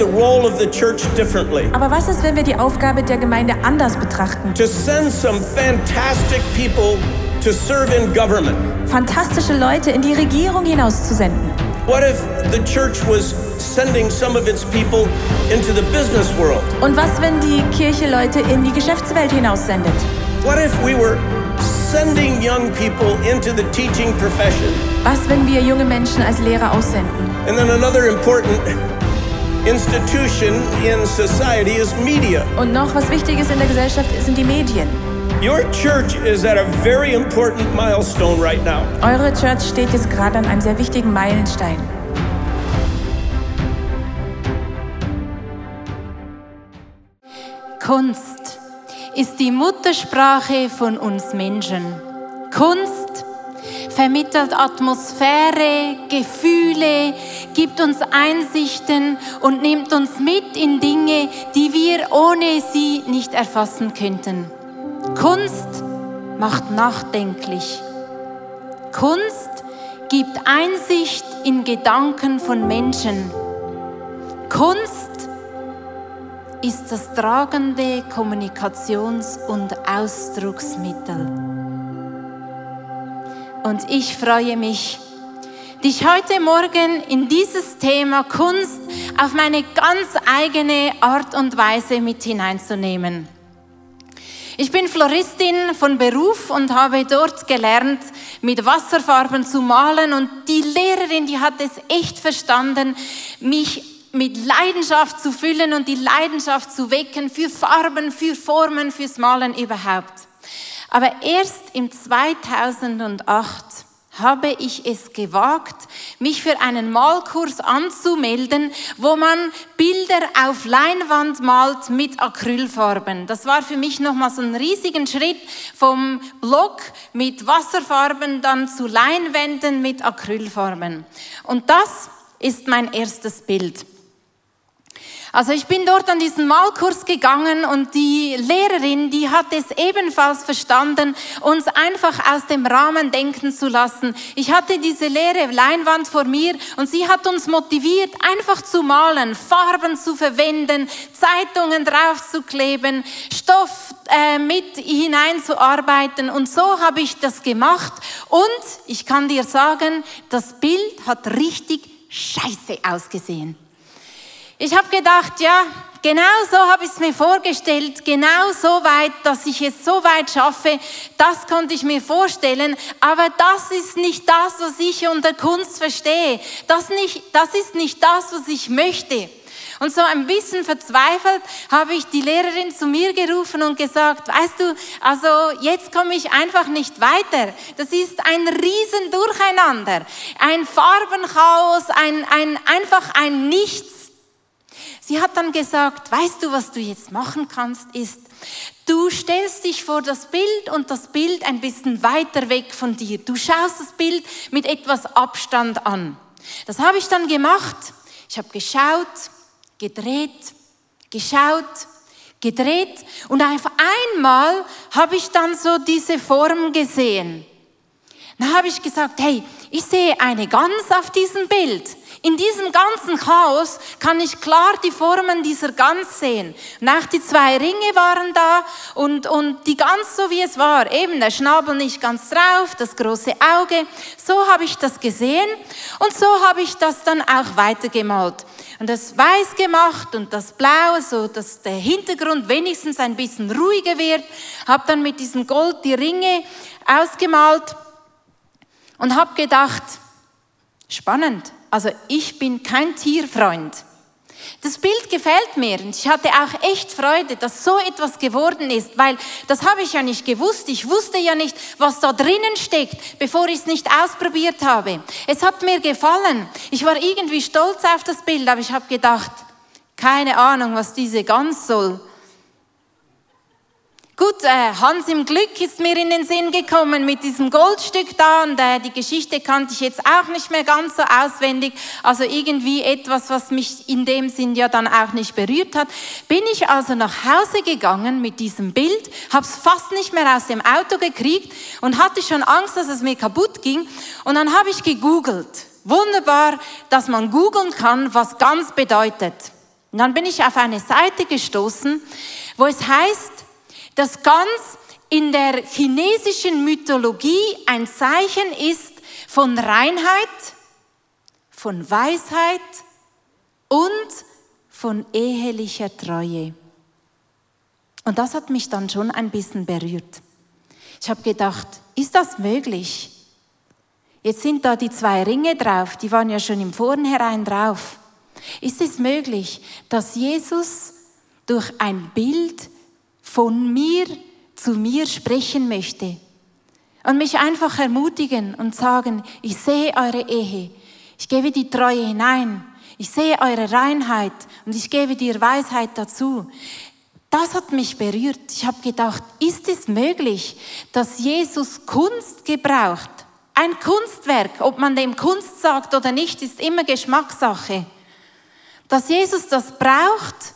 the role of the church differently? Aber was ist, wenn wir die Aufgabe der Gemeinde anders betrachten? To send some fantastic people to serve in government. Fantastische Leute in die Regierung hinauszusenden. What if the church was sending some of its people into the business world? Und was, wenn die Kirche Leute in die Geschäftswelt hinaussendet? What if we were sending young people into the teaching profession? Was, wenn wir junge Menschen als Lehrer aussenden? And then another important institution in society is media. Und noch was Wichtiges in der Gesellschaft sind die Medien. Your church is at a very important milestone right now. Eure Church steht jetzt gerade an einem sehr wichtigen Meilenstein. Kunst ist die Muttersprache von uns Menschen. Kunst vermittelt Atmosphäre, Gefühle, gibt uns Einsichten und nimmt uns mit in Dinge, die wir ohne sie nicht erfassen könnten. Kunst macht nachdenklich. Kunst gibt Einsicht in Gedanken von Menschen. Kunst ist das tragende Kommunikations- und Ausdrucksmittel. Und ich freue mich, dich heute Morgen in dieses Thema Kunst auf meine ganz eigene Art und Weise mit hineinzunehmen. Ich bin Floristin von Beruf und habe dort gelernt, mit Wasserfarben zu malen. Und die Lehrerin, die hat es echt verstanden, mich mit Leidenschaft zu füllen und die Leidenschaft zu wecken für Farben, für Formen, fürs Malen überhaupt. Aber erst im 2008 habe ich es gewagt, mich für einen Malkurs anzumelden, wo man Bilder auf Leinwand malt mit Acrylfarben. Das war für mich nochmal so ein riesigen Schritt vom Block mit Wasserfarben dann zu Leinwänden mit Acrylfarben. Und das ist mein erstes Bild. Also ich bin dort an diesen Malkurs gegangen und die Lehrerin, die hat es ebenfalls verstanden, uns einfach aus dem Rahmen denken zu lassen. Ich hatte diese leere Leinwand vor mir und sie hat uns motiviert, einfach zu malen, Farben zu verwenden, Zeitungen draufzukleben, Stoff äh, mit hineinzuarbeiten und so habe ich das gemacht und ich kann dir sagen, das Bild hat richtig scheiße ausgesehen. Ich habe gedacht, ja, genau so habe ich es mir vorgestellt, genau so weit, dass ich es so weit schaffe, das konnte ich mir vorstellen, aber das ist nicht das, was ich unter Kunst verstehe. Das, nicht, das ist nicht das, was ich möchte. Und so ein bisschen verzweifelt habe ich die Lehrerin zu mir gerufen und gesagt, weißt du, also jetzt komme ich einfach nicht weiter. Das ist ein Riesendurcheinander, ein Farbenchaos, ein, ein, einfach ein Nichts. Sie hat dann gesagt, weißt du, was du jetzt machen kannst, ist, du stellst dich vor das Bild und das Bild ein bisschen weiter weg von dir. Du schaust das Bild mit etwas Abstand an. Das habe ich dann gemacht. Ich habe geschaut, gedreht, geschaut, gedreht und auf einmal habe ich dann so diese Form gesehen. Dann habe ich gesagt, hey, ich sehe eine Gans auf diesem Bild. In diesem ganzen Chaos kann ich klar die Formen dieser Gans sehen. Und auch die zwei Ringe waren da und, und die Gans so wie es war. Eben der Schnabel nicht ganz drauf, das große Auge. So habe ich das gesehen und so habe ich das dann auch weitergemalt. Und das weiß gemacht und das Blau, so dass der Hintergrund wenigstens ein bisschen ruhiger wird. Habe dann mit diesem Gold die Ringe ausgemalt und habe gedacht, spannend. Also ich bin kein Tierfreund. Das Bild gefällt mir und ich hatte auch echt Freude, dass so etwas geworden ist, weil das habe ich ja nicht gewusst. Ich wusste ja nicht, was da drinnen steckt, bevor ich es nicht ausprobiert habe. Es hat mir gefallen. Ich war irgendwie stolz auf das Bild, aber ich habe gedacht, keine Ahnung, was diese Gans soll. Gut, äh, Hans im Glück ist mir in den Sinn gekommen mit diesem Goldstück da und äh, die Geschichte kannte ich jetzt auch nicht mehr ganz so auswendig. Also irgendwie etwas, was mich in dem Sinn ja dann auch nicht berührt hat. Bin ich also nach Hause gegangen mit diesem Bild, habe es fast nicht mehr aus dem Auto gekriegt und hatte schon Angst, dass es mir kaputt ging. Und dann habe ich gegoogelt Wunderbar, dass man googeln kann, was ganz bedeutet. Und dann bin ich auf eine Seite gestoßen, wo es heißt, dass ganz in der chinesischen Mythologie ein Zeichen ist von Reinheit, von Weisheit und von ehelicher Treue. Und das hat mich dann schon ein bisschen berührt. Ich habe gedacht, ist das möglich? Jetzt sind da die zwei Ringe drauf, die waren ja schon im Vornherein drauf. Ist es möglich, dass Jesus durch ein Bild von mir zu mir sprechen möchte und mich einfach ermutigen und sagen, ich sehe eure Ehe, ich gebe die Treue hinein, ich sehe eure Reinheit und ich gebe dir Weisheit dazu. Das hat mich berührt. Ich habe gedacht, ist es möglich, dass Jesus Kunst gebraucht? Ein Kunstwerk, ob man dem Kunst sagt oder nicht, ist immer Geschmackssache. Dass Jesus das braucht,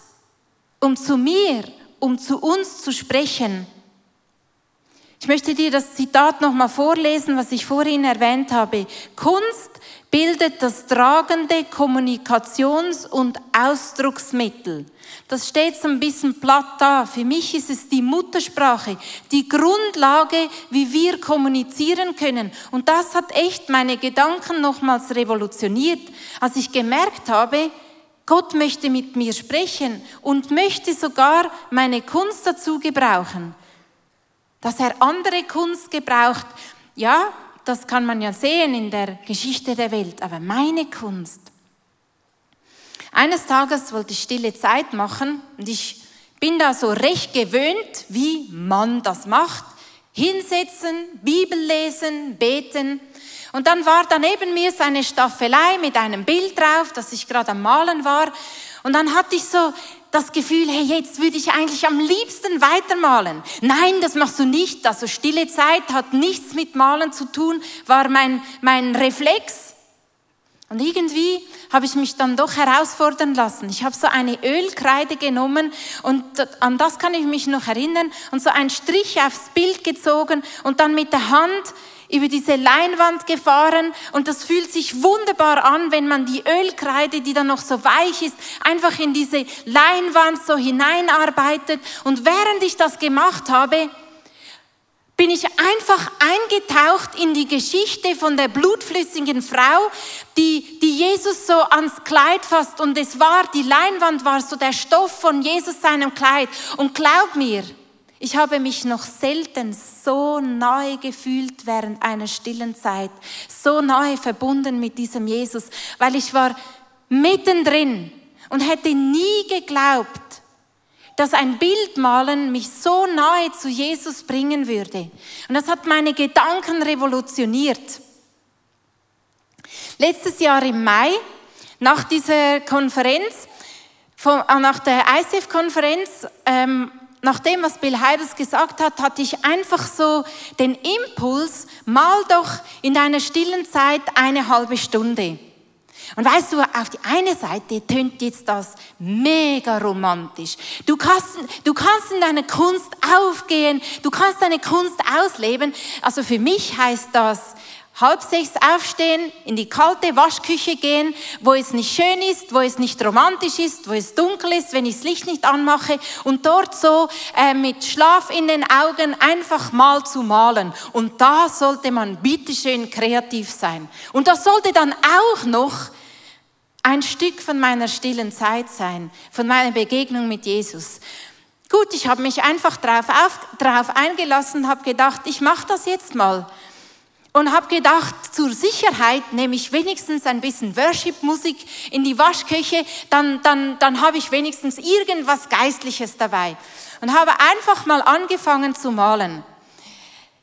um zu mir, um zu uns zu sprechen. Ich möchte dir das Zitat nochmal vorlesen, was ich vorhin erwähnt habe. Kunst bildet das tragende Kommunikations- und Ausdrucksmittel. Das steht so ein bisschen platt da. Für mich ist es die Muttersprache, die Grundlage, wie wir kommunizieren können. Und das hat echt meine Gedanken nochmals revolutioniert, als ich gemerkt habe, Gott möchte mit mir sprechen und möchte sogar meine Kunst dazu gebrauchen. Dass er andere Kunst gebraucht, ja, das kann man ja sehen in der Geschichte der Welt, aber meine Kunst. Eines Tages wollte ich stille Zeit machen und ich bin da so recht gewöhnt, wie man das macht. Hinsetzen, Bibel lesen, beten. Und dann war da neben mir seine Staffelei mit einem Bild drauf, das ich gerade am Malen war. Und dann hatte ich so das Gefühl, hey, jetzt würde ich eigentlich am liebsten weitermalen. Nein, das machst du nicht. Also stille Zeit hat nichts mit Malen zu tun, war mein, mein Reflex. Und irgendwie habe ich mich dann doch herausfordern lassen. Ich habe so eine Ölkreide genommen und an das kann ich mich noch erinnern und so einen Strich aufs Bild gezogen und dann mit der Hand über diese Leinwand gefahren und das fühlt sich wunderbar an, wenn man die Ölkreide, die dann noch so weich ist, einfach in diese Leinwand so hineinarbeitet. Und während ich das gemacht habe, bin ich einfach eingetaucht in die Geschichte von der blutflüssigen Frau, die, die Jesus so ans Kleid fasst. Und es war, die Leinwand war so der Stoff von Jesus seinem Kleid. Und glaub mir, ich habe mich noch selten so nahe gefühlt während einer stillen Zeit, so nahe verbunden mit diesem Jesus, weil ich war mittendrin und hätte nie geglaubt, dass ein Bildmalen mich so nahe zu Jesus bringen würde. Und das hat meine Gedanken revolutioniert. Letztes Jahr im Mai, nach dieser Konferenz, nach der ICF-Konferenz, ähm, nach dem, was Bill Heibels gesagt hat, hatte ich einfach so den Impuls, mal doch in deiner stillen Zeit eine halbe Stunde. Und weißt du, auf die eine Seite tönt jetzt das mega romantisch. Du kannst, du kannst in deiner Kunst aufgehen, du kannst deine Kunst ausleben. Also für mich heißt das, halb sechs aufstehen, in die kalte Waschküche gehen, wo es nicht schön ist, wo es nicht romantisch ist, wo es dunkel ist, wenn ich das Licht nicht anmache und dort so äh, mit Schlaf in den Augen einfach mal zu malen. Und da sollte man bitteschön kreativ sein. Und das sollte dann auch noch ein Stück von meiner stillen Zeit sein, von meiner Begegnung mit Jesus. Gut, ich habe mich einfach darauf, drauf eingelassen, habe gedacht, ich mache das jetzt mal und habe gedacht, zur Sicherheit nehme ich wenigstens ein bisschen Worship-Musik in die Waschküche, dann, dann, dann habe ich wenigstens irgendwas Geistliches dabei. Und habe einfach mal angefangen zu malen.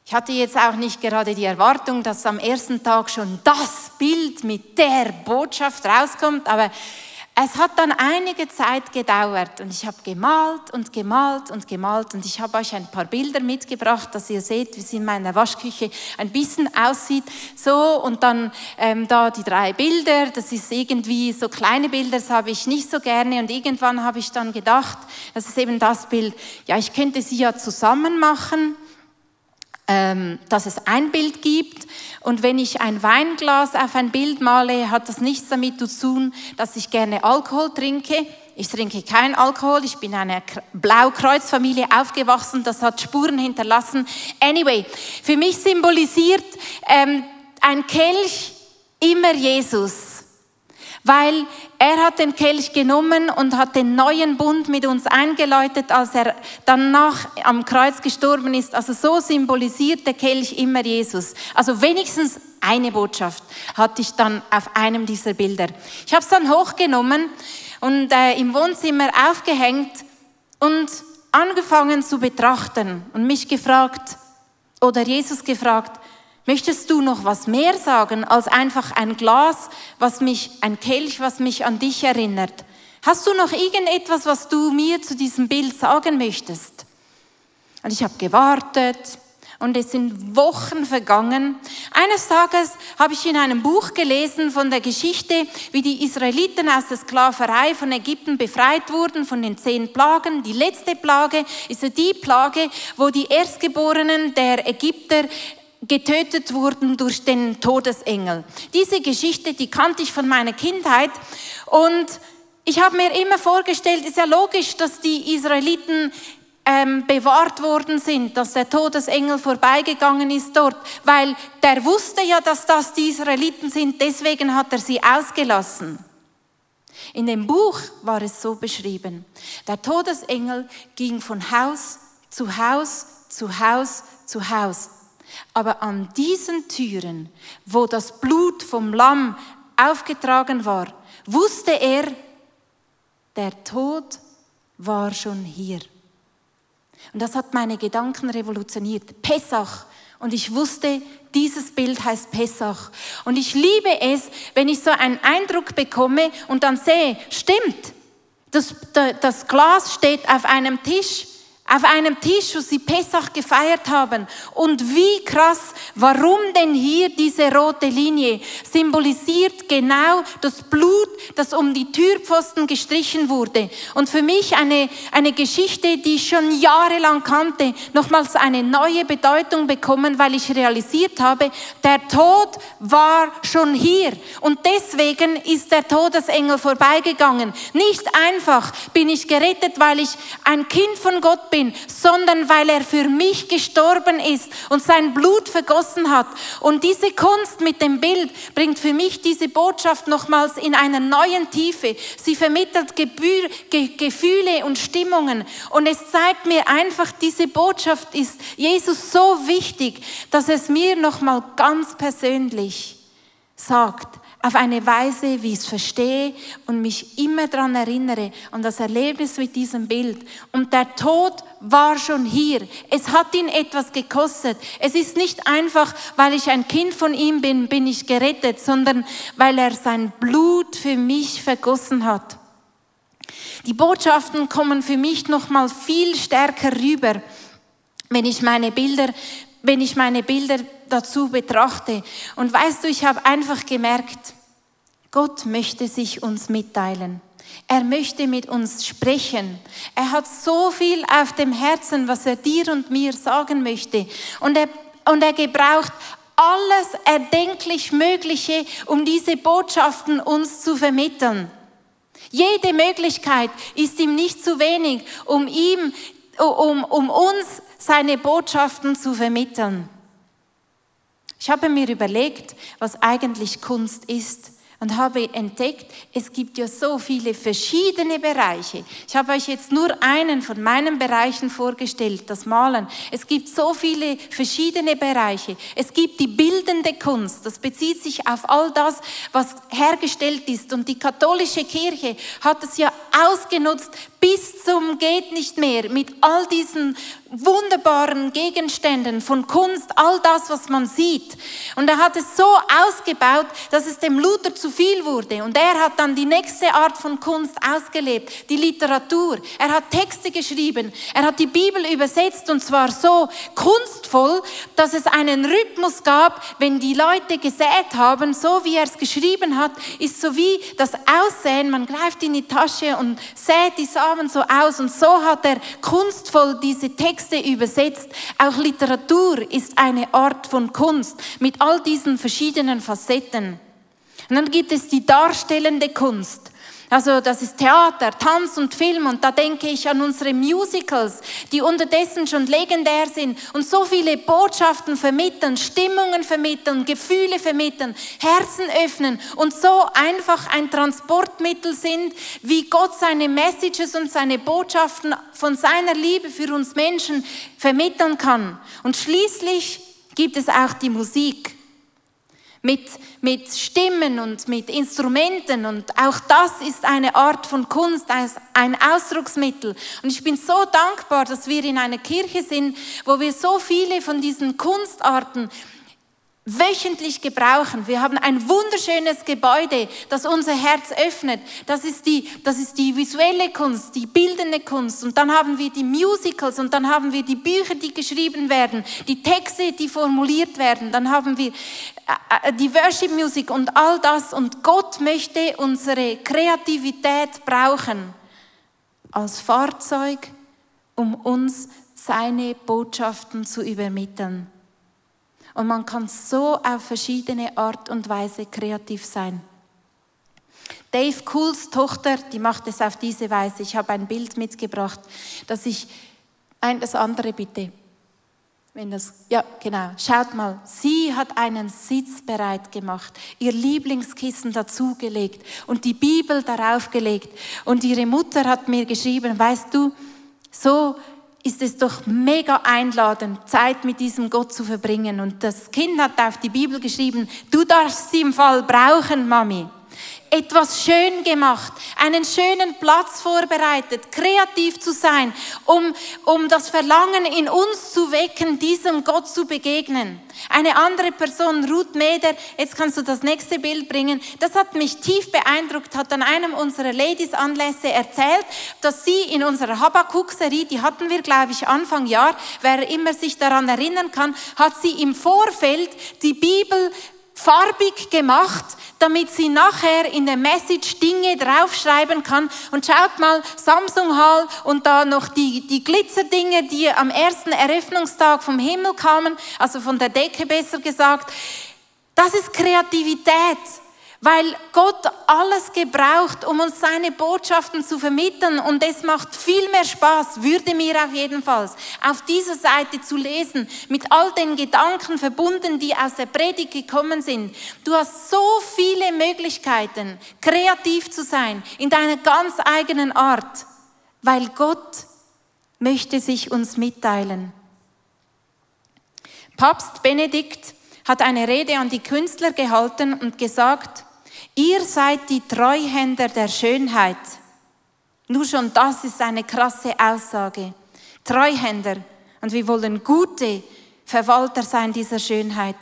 Ich hatte jetzt auch nicht gerade die Erwartung, dass am ersten Tag schon das Bild mit der Botschaft rauskommt, aber es hat dann einige Zeit gedauert und ich habe gemalt und gemalt und gemalt und ich habe euch ein paar Bilder mitgebracht, dass ihr seht, wie es in meiner Waschküche ein bisschen aussieht. So und dann ähm, da die drei Bilder, das ist irgendwie so kleine Bilder, das habe ich nicht so gerne und irgendwann habe ich dann gedacht, das ist eben das Bild, ja, ich könnte sie ja zusammen machen ähm, dass es ein Bild gibt. Und wenn ich ein Weinglas auf ein Bild male, hat das nichts damit zu tun, dass ich gerne Alkohol trinke. Ich trinke keinen Alkohol. Ich bin in einer Blaukreuzfamilie aufgewachsen. Das hat Spuren hinterlassen. Anyway, für mich symbolisiert ähm, ein Kelch immer Jesus. Weil er hat den Kelch genommen und hat den neuen Bund mit uns eingeläutet, als er danach am Kreuz gestorben ist. Also so symbolisiert der Kelch immer Jesus. Also wenigstens eine Botschaft hatte ich dann auf einem dieser Bilder. Ich habe es dann hochgenommen und äh, im Wohnzimmer aufgehängt und angefangen zu betrachten und mich gefragt oder Jesus gefragt, Möchtest du noch was mehr sagen als einfach ein Glas, was mich, ein Kelch, was mich an dich erinnert? Hast du noch irgendetwas, was du mir zu diesem Bild sagen möchtest? Und ich habe gewartet und es sind Wochen vergangen. Eines Tages habe ich in einem Buch gelesen von der Geschichte, wie die Israeliten aus der Sklaverei von Ägypten befreit wurden, von den zehn Plagen. Die letzte Plage ist die Plage, wo die Erstgeborenen der Ägypter getötet wurden durch den Todesengel. Diese Geschichte, die kannte ich von meiner Kindheit und ich habe mir immer vorgestellt, ist ja logisch, dass die Israeliten ähm, bewahrt worden sind, dass der Todesengel vorbeigegangen ist dort, weil der wusste ja, dass das die Israeliten sind, deswegen hat er sie ausgelassen. In dem Buch war es so beschrieben, der Todesengel ging von Haus zu Haus zu Haus zu Haus aber an diesen Türen, wo das Blut vom Lamm aufgetragen war, wusste er, der Tod war schon hier. Und das hat meine Gedanken revolutioniert. Pessach. Und ich wusste, dieses Bild heißt Pessach. Und ich liebe es, wenn ich so einen Eindruck bekomme und dann sehe, stimmt, das, das Glas steht auf einem Tisch auf einem Tisch, wo sie Pessach gefeiert haben. Und wie krass, warum denn hier diese rote Linie symbolisiert genau das Blut, das um die Türpfosten gestrichen wurde. Und für mich eine, eine Geschichte, die ich schon jahrelang kannte, nochmals eine neue Bedeutung bekommen, weil ich realisiert habe, der Tod war schon hier. Und deswegen ist der Todesengel vorbeigegangen. Nicht einfach bin ich gerettet, weil ich ein Kind von Gott bin bin, sondern weil er für mich gestorben ist und sein Blut vergossen hat. Und diese Kunst mit dem Bild bringt für mich diese Botschaft nochmals in einer neuen Tiefe. Sie vermittelt Gebühr, Ge Gefühle und Stimmungen. Und es zeigt mir einfach, diese Botschaft ist Jesus so wichtig, dass es mir nochmal ganz persönlich sagt, auf eine Weise, wie ich es verstehe und mich immer daran erinnere an das Erlebnis mit diesem Bild. Und der Tod war schon hier. Es hat ihn etwas gekostet. Es ist nicht einfach, weil ich ein Kind von ihm bin, bin ich gerettet, sondern weil er sein Blut für mich vergossen hat. Die Botschaften kommen für mich noch mal viel stärker rüber, wenn ich meine Bilder, wenn ich meine Bilder dazu betrachte. Und weißt du, ich habe einfach gemerkt, Gott möchte sich uns mitteilen. Er möchte mit uns sprechen. Er hat so viel auf dem Herzen, was er dir und mir sagen möchte. Und er, und er gebraucht alles erdenklich Mögliche, um diese Botschaften uns zu vermitteln. Jede Möglichkeit ist ihm nicht zu wenig, um ihm, um, um uns seine Botschaften zu vermitteln. Ich habe mir überlegt, was eigentlich Kunst ist und habe entdeckt, es gibt ja so viele verschiedene Bereiche. Ich habe euch jetzt nur einen von meinen Bereichen vorgestellt, das Malen. Es gibt so viele verschiedene Bereiche. Es gibt die bildende Kunst, das bezieht sich auf all das, was hergestellt ist. Und die katholische Kirche hat es ja ausgenutzt bis zum geht nicht mehr mit all diesen wunderbaren Gegenständen von Kunst, all das, was man sieht. Und er hat es so ausgebaut, dass es dem Luther zu viel wurde. Und er hat dann die nächste Art von Kunst ausgelebt, die Literatur. Er hat Texte geschrieben, er hat die Bibel übersetzt und zwar so kunstvoll, dass es einen Rhythmus gab, wenn die Leute gesät haben, so wie er es geschrieben hat, ist so wie das Aussehen, man greift in die Tasche und sät die Saat Abend so aus und so hat er kunstvoll diese Texte übersetzt. Auch Literatur ist eine Art von Kunst mit all diesen verschiedenen Facetten. Und dann gibt es die darstellende Kunst. Also das ist Theater, Tanz und Film und da denke ich an unsere Musicals, die unterdessen schon legendär sind und so viele Botschaften vermitteln, Stimmungen vermitteln, Gefühle vermitteln, Herzen öffnen und so einfach ein Transportmittel sind, wie Gott seine Messages und seine Botschaften von seiner Liebe für uns Menschen vermitteln kann. Und schließlich gibt es auch die Musik mit, mit Stimmen und mit Instrumenten. Und auch das ist eine Art von Kunst, ein Ausdrucksmittel. Und ich bin so dankbar, dass wir in einer Kirche sind, wo wir so viele von diesen Kunstarten wöchentlich gebrauchen. Wir haben ein wunderschönes Gebäude, das unser Herz öffnet. Das ist die, das ist die visuelle Kunst, die bildende Kunst. Und dann haben wir die Musicals und dann haben wir die Bücher, die geschrieben werden, die Texte, die formuliert werden. Dann haben wir die Worship Music und all das. Und Gott möchte unsere Kreativität brauchen als Fahrzeug, um uns seine Botschaften zu übermitteln. Und man kann so auf verschiedene Art und Weise kreativ sein. Dave Cools Tochter, die macht es auf diese Weise. Ich habe ein Bild mitgebracht, dass ich, ein, das andere bitte. Wenn das, ja, genau. Schaut mal. Sie hat einen Sitz bereit gemacht, ihr Lieblingskissen dazugelegt und die Bibel darauf gelegt. Und ihre Mutter hat mir geschrieben, weißt du, so ist es doch mega einladend, Zeit mit diesem Gott zu verbringen. Und das Kind hat auf die Bibel geschrieben, du darfst sie im Fall brauchen, Mami etwas schön gemacht, einen schönen Platz vorbereitet, kreativ zu sein, um, um das Verlangen in uns zu wecken, diesem Gott zu begegnen. Eine andere Person, Ruth Meder, jetzt kannst du das nächste Bild bringen, das hat mich tief beeindruckt, hat an einem unserer Ladies-Anlässe erzählt, dass sie in unserer Habakkuk-Serie, die hatten wir, glaube ich, Anfang Jahr, wer immer sich daran erinnern kann, hat sie im Vorfeld die Bibel farbig gemacht, damit sie nachher in der Message Dinge draufschreiben kann. Und schaut mal, Samsung Hall und da noch die, die Glitzerdinge, die am ersten Eröffnungstag vom Himmel kamen, also von der Decke besser gesagt. Das ist Kreativität weil Gott alles gebraucht, um uns seine Botschaften zu vermitteln und es macht viel mehr Spaß, würde mir auf jeden Fall, auf dieser Seite zu lesen, mit all den Gedanken verbunden, die aus der Predigt gekommen sind. Du hast so viele Möglichkeiten, kreativ zu sein, in deiner ganz eigenen Art, weil Gott möchte sich uns mitteilen. Papst Benedikt hat eine Rede an die Künstler gehalten und gesagt, Ihr seid die Treuhänder der Schönheit. Nur schon das ist eine krasse Aussage. Treuhänder. Und wir wollen gute Verwalter sein dieser Schönheit.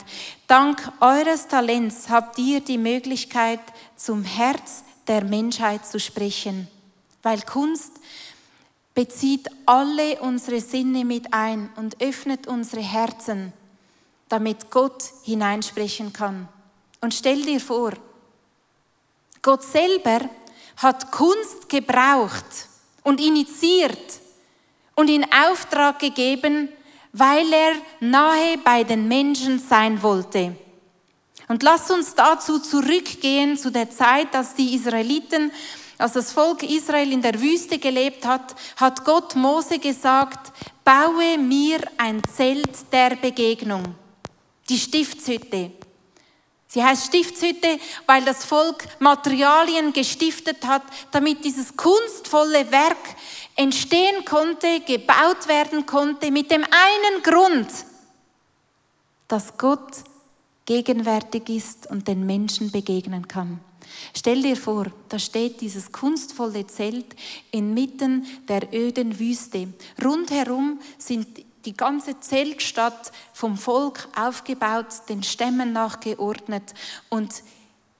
Dank eures Talents habt ihr die Möglichkeit, zum Herz der Menschheit zu sprechen. Weil Kunst bezieht alle unsere Sinne mit ein und öffnet unsere Herzen, damit Gott hineinsprechen kann. Und stell dir vor, Gott selber hat Kunst gebraucht und initiiert und in Auftrag gegeben, weil er nahe bei den Menschen sein wollte. Und lass uns dazu zurückgehen zu der Zeit, als die Israeliten, als das Volk Israel in der Wüste gelebt hat, hat Gott Mose gesagt, baue mir ein Zelt der Begegnung, die Stiftshütte. Sie heißt Stiftshütte, weil das Volk Materialien gestiftet hat, damit dieses kunstvolle Werk entstehen konnte, gebaut werden konnte, mit dem einen Grund, dass Gott gegenwärtig ist und den Menschen begegnen kann. Stell dir vor, da steht dieses kunstvolle Zelt inmitten der öden Wüste. Rundherum sind die ganze Zeltstadt vom Volk aufgebaut, den Stämmen nachgeordnet. Und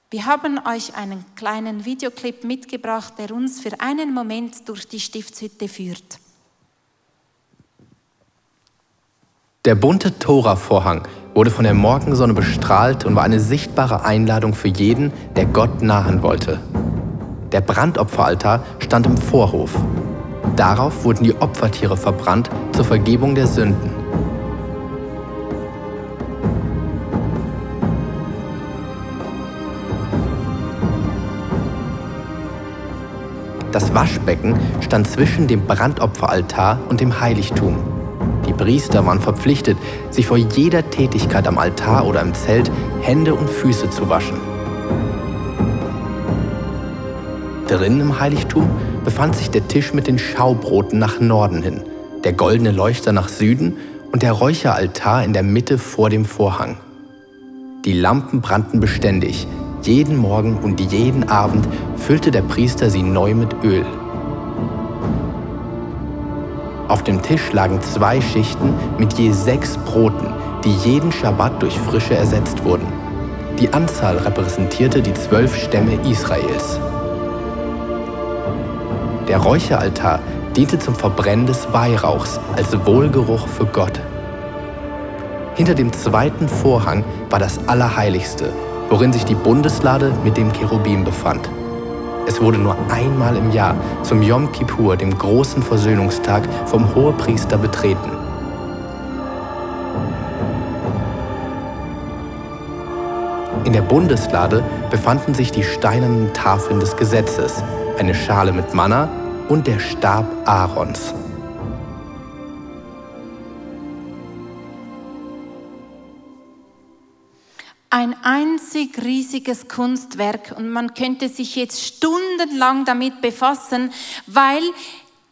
wir haben euch einen kleinen Videoclip mitgebracht, der uns für einen Moment durch die Stiftshütte führt. Der bunte Tora-Vorhang wurde von der Morgensonne bestrahlt und war eine sichtbare Einladung für jeden, der Gott nahen wollte. Der Brandopferaltar stand im Vorhof. Darauf wurden die Opfertiere verbrannt zur Vergebung der Sünden. Das Waschbecken stand zwischen dem Brandopferaltar und dem Heiligtum. Die Priester waren verpflichtet, sich vor jeder Tätigkeit am Altar oder im Zelt Hände und Füße zu waschen. Drinnen im Heiligtum befand sich der Tisch mit den Schaubroten nach Norden hin, der goldene Leuchter nach Süden und der Räucheraltar in der Mitte vor dem Vorhang. Die Lampen brannten beständig, jeden Morgen und jeden Abend füllte der Priester sie neu mit Öl. Auf dem Tisch lagen zwei Schichten mit je sechs Broten, die jeden Schabbat durch frische ersetzt wurden. Die Anzahl repräsentierte die zwölf Stämme Israels. Der Räucheraltar diente zum Verbrennen des Weihrauchs als Wohlgeruch für Gott. Hinter dem zweiten Vorhang war das Allerheiligste, worin sich die Bundeslade mit dem Cherubim befand. Es wurde nur einmal im Jahr zum Yom Kippur, dem großen Versöhnungstag, vom Hohepriester betreten. In der Bundeslade befanden sich die steinernen Tafeln des Gesetzes, eine Schale mit Manna und der Stab Aarons. ein einzig riesiges Kunstwerk und man könnte sich jetzt stundenlang damit befassen, weil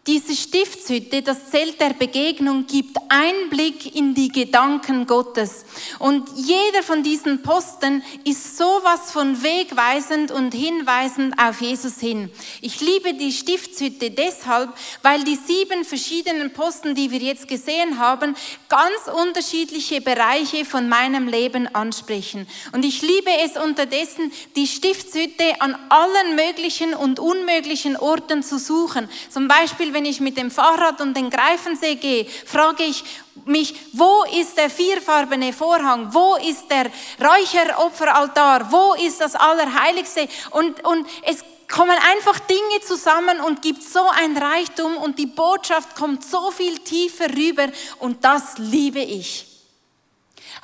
diese Stiftshütte, das Zelt der Begegnung, gibt Einblick in die Gedanken Gottes. Und jeder von diesen Posten ist sowas von wegweisend und hinweisend auf Jesus hin. Ich liebe die Stiftshütte deshalb, weil die sieben verschiedenen Posten, die wir jetzt gesehen haben, ganz unterschiedliche Bereiche von meinem Leben ansprechen. Und ich liebe es unterdessen, die Stiftshütte an allen möglichen und unmöglichen Orten zu suchen. Zum Beispiel, wenn ich mit dem Fahrrad um den Greifensee gehe, frage ich mich, wo ist der vierfarbene Vorhang? Wo ist der Räucheropferaltar? Wo ist das Allerheiligste? Und, und es kommen einfach Dinge zusammen und gibt so ein Reichtum und die Botschaft kommt so viel tiefer rüber und das liebe ich.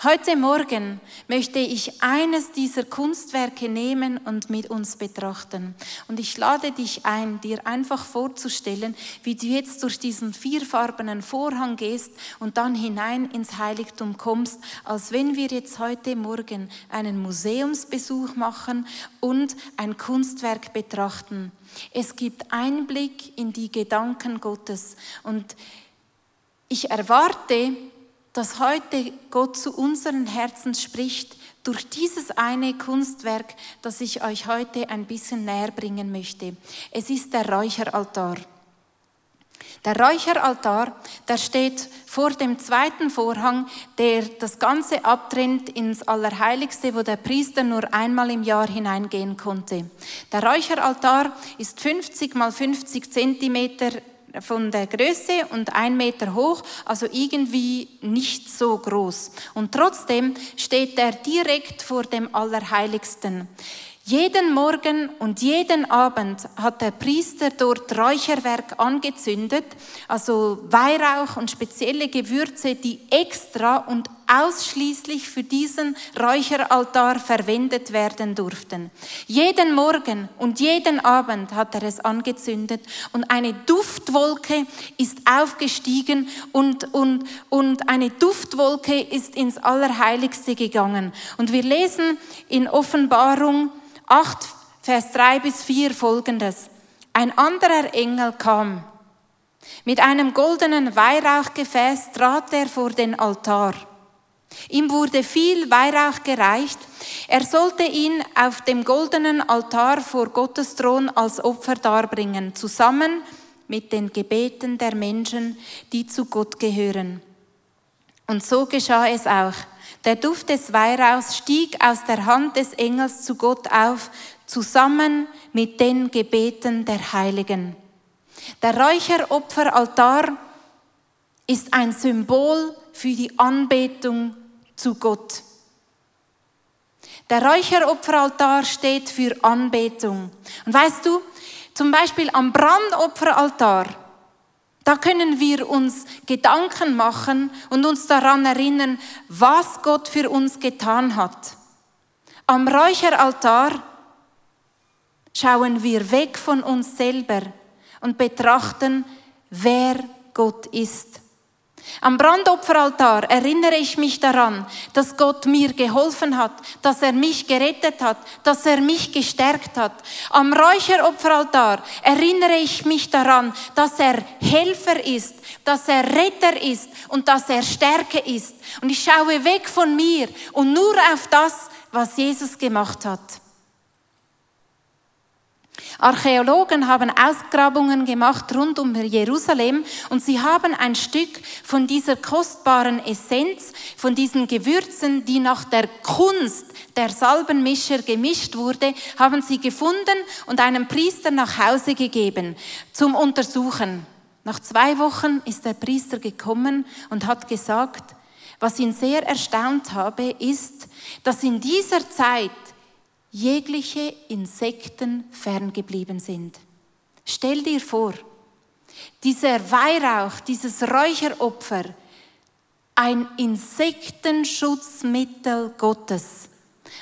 Heute Morgen möchte ich eines dieser Kunstwerke nehmen und mit uns betrachten. Und ich lade dich ein, dir einfach vorzustellen, wie du jetzt durch diesen vierfarbenen Vorhang gehst und dann hinein ins Heiligtum kommst, als wenn wir jetzt heute Morgen einen Museumsbesuch machen und ein Kunstwerk betrachten. Es gibt Einblick in die Gedanken Gottes und ich erwarte, dass heute Gott zu unseren Herzen spricht durch dieses eine Kunstwerk, das ich euch heute ein bisschen näher bringen möchte. Es ist der Räucheraltar. Der Räucheraltar, der steht vor dem zweiten Vorhang, der das Ganze abtrennt ins Allerheiligste, wo der Priester nur einmal im Jahr hineingehen konnte. Der Räucheraltar ist 50 mal 50 Zentimeter von der Größe und ein Meter hoch, also irgendwie nicht so groß. Und trotzdem steht er direkt vor dem Allerheiligsten. Jeden Morgen und jeden Abend hat der Priester dort Räucherwerk angezündet, also Weihrauch und spezielle Gewürze, die extra und ausschließlich für diesen Räucheraltar verwendet werden durften. Jeden Morgen und jeden Abend hat er es angezündet und eine Duftwolke ist aufgestiegen und, und, und eine Duftwolke ist ins Allerheiligste gegangen. Und wir lesen in Offenbarung, 8, Vers 3 bis 4 folgendes. Ein anderer Engel kam. Mit einem goldenen Weihrauchgefäß trat er vor den Altar. Ihm wurde viel Weihrauch gereicht. Er sollte ihn auf dem goldenen Altar vor Gottes Thron als Opfer darbringen, zusammen mit den Gebeten der Menschen, die zu Gott gehören. Und so geschah es auch. Der Duft des Weihrauchs stieg aus der Hand des Engels zu Gott auf, zusammen mit den Gebeten der Heiligen. Der Räucheropferaltar ist ein Symbol für die Anbetung zu Gott. Der Räucheropferaltar steht für Anbetung. Und weißt du, zum Beispiel am Brandopferaltar, Da können wir uns Gedanken machen und uns daran erinnern, was Gott für uns getan hat. Am Räucheraltar schauen wir weg von uns selber und betrachten, wer Gott ist. Am Brandopferaltar erinnere ich mich daran, dass Gott mir geholfen hat, dass er mich gerettet hat, dass er mich gestärkt hat. Am Räucheropferaltar erinnere ich mich daran, dass er Helfer ist, dass er Retter ist und dass er Stärke ist. Und ich schaue weg von mir und nur auf das, was Jesus gemacht hat. Archäologen haben Ausgrabungen gemacht rund um Jerusalem und sie haben ein Stück von dieser kostbaren Essenz, von diesen Gewürzen, die nach der Kunst der Salbenmischer gemischt wurde, haben sie gefunden und einem Priester nach Hause gegeben zum Untersuchen. Nach zwei Wochen ist der Priester gekommen und hat gesagt, was ihn sehr erstaunt habe, ist, dass in dieser Zeit jegliche Insekten ferngeblieben sind. Stell dir vor, dieser Weihrauch, dieses Räucheropfer, ein Insektenschutzmittel Gottes.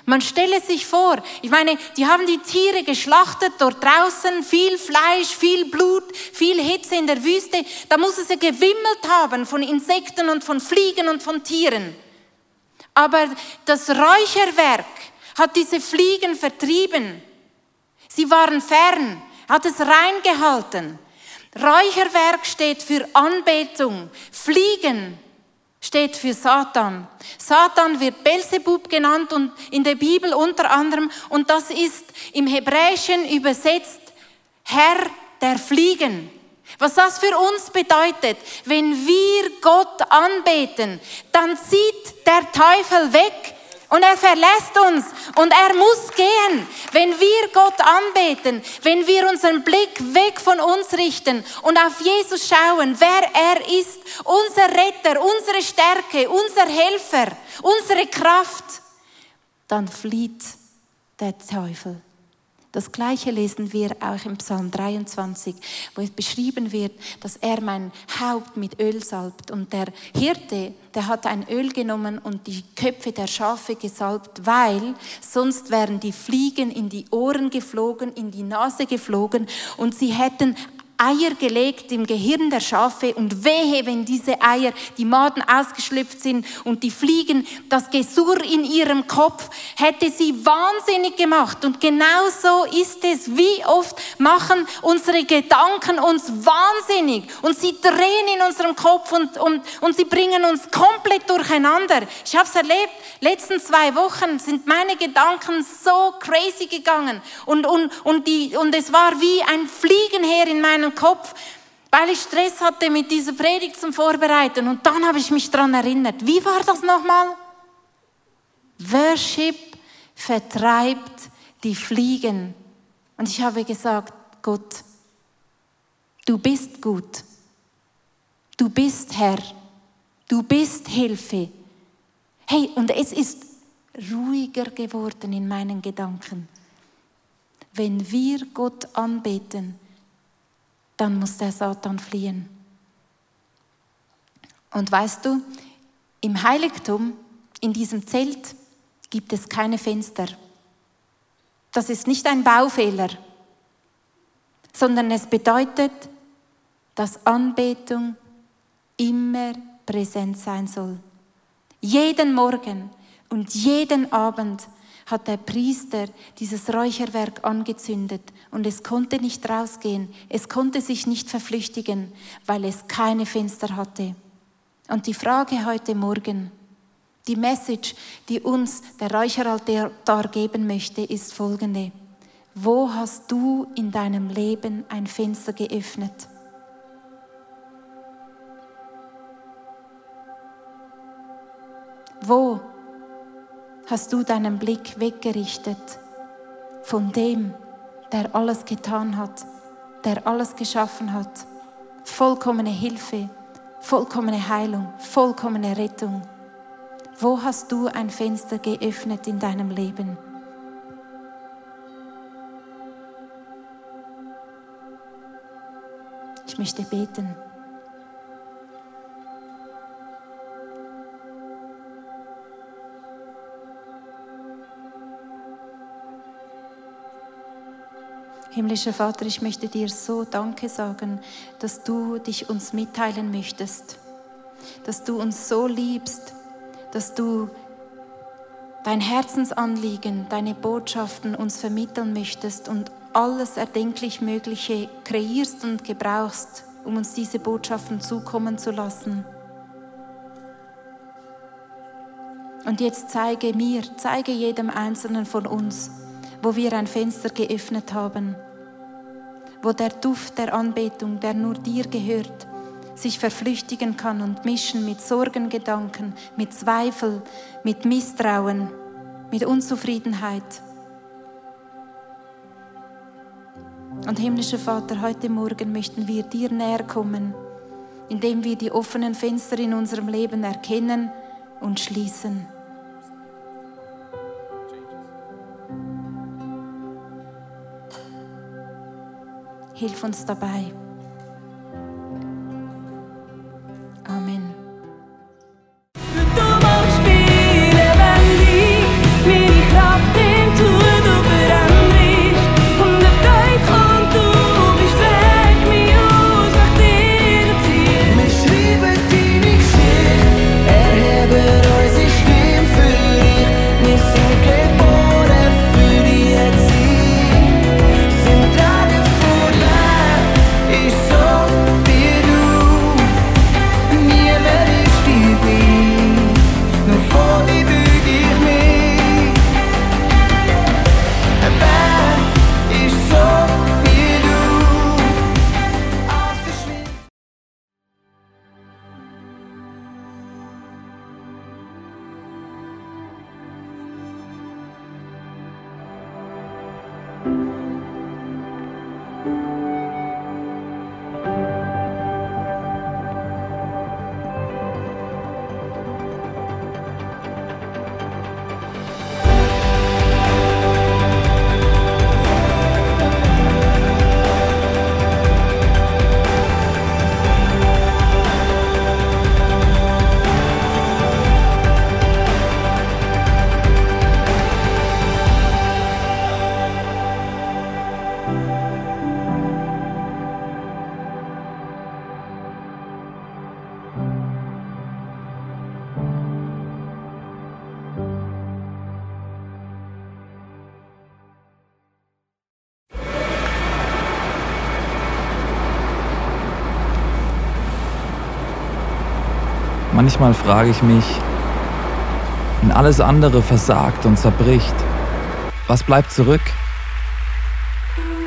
Man stelle sich vor, ich meine, die haben die Tiere geschlachtet dort draußen, viel Fleisch, viel Blut, viel Hitze in der Wüste. Da muss es ja gewimmelt haben von Insekten und von Fliegen und von Tieren. Aber das Räucherwerk, hat diese Fliegen vertrieben. Sie waren fern, hat es reingehalten. Räucherwerk steht für Anbetung. Fliegen steht für Satan. Satan wird Belzebub genannt und in der Bibel unter anderem und das ist im Hebräischen übersetzt Herr der Fliegen. Was das für uns bedeutet, wenn wir Gott anbeten, dann zieht der Teufel weg, und er verlässt uns und er muss gehen. Wenn wir Gott anbeten, wenn wir unseren Blick weg von uns richten und auf Jesus schauen, wer er ist, unser Retter, unsere Stärke, unser Helfer, unsere Kraft, dann flieht der Teufel. Das gleiche lesen wir auch im Psalm 23, wo es beschrieben wird, dass er mein Haupt mit Öl salbt. Und der Hirte, der hat ein Öl genommen und die Köpfe der Schafe gesalbt, weil sonst wären die Fliegen in die Ohren geflogen, in die Nase geflogen und sie hätten Eier gelegt im Gehirn der Schafe und wehe, wenn diese Eier, die Maden ausgeschlüpft sind und die Fliegen, das Gesurr in ihrem Kopf, hätte sie wahnsinnig gemacht. Und genau so ist es. Wie oft machen unsere Gedanken uns wahnsinnig und sie drehen in unserem Kopf und, und, und sie bringen uns komplett durcheinander. Ich habe es erlebt, letzten zwei Wochen sind meine Gedanken so crazy gegangen und, und, und, die, und es war wie ein Fliegenheer in meinem Kopf, weil ich Stress hatte mit dieser Predigt zum Vorbereiten. Und dann habe ich mich daran erinnert. Wie war das nochmal? Worship vertreibt die Fliegen. Und ich habe gesagt, Gott, du bist gut. Du bist Herr. Du bist Hilfe. Hey, und es ist ruhiger geworden in meinen Gedanken. Wenn wir Gott anbeten, dann muss der Satan fliehen. Und weißt du, im Heiligtum, in diesem Zelt, gibt es keine Fenster. Das ist nicht ein Baufehler, sondern es bedeutet, dass Anbetung immer präsent sein soll. Jeden Morgen und jeden Abend hat der Priester dieses Räucherwerk angezündet und es konnte nicht rausgehen, es konnte sich nicht verflüchtigen, weil es keine Fenster hatte. Und die Frage heute Morgen, die Message, die uns der Räucheraltar geben möchte, ist folgende. Wo hast du in deinem Leben ein Fenster geöffnet? Wo hast du deinen Blick weggerichtet von dem, der alles getan hat, der alles geschaffen hat. Vollkommene Hilfe, vollkommene Heilung, vollkommene Rettung. Wo hast du ein Fenster geöffnet in deinem Leben? Ich möchte beten. Himmlischer Vater, ich möchte dir so Danke sagen, dass du dich uns mitteilen möchtest, dass du uns so liebst, dass du dein Herzensanliegen, deine Botschaften uns vermitteln möchtest und alles erdenklich Mögliche kreierst und gebrauchst, um uns diese Botschaften zukommen zu lassen. Und jetzt zeige mir, zeige jedem Einzelnen von uns, wo wir ein Fenster geöffnet haben, wo der Duft der Anbetung, der nur dir gehört, sich verflüchtigen kann und mischen mit Sorgengedanken, mit Zweifel, mit Misstrauen, mit Unzufriedenheit. Und himmlischer Vater, heute Morgen möchten wir dir näher kommen, indem wir die offenen Fenster in unserem Leben erkennen und schließen. Hilf uns dabei. Manchmal frage ich mich, wenn alles andere versagt und zerbricht, was bleibt zurück?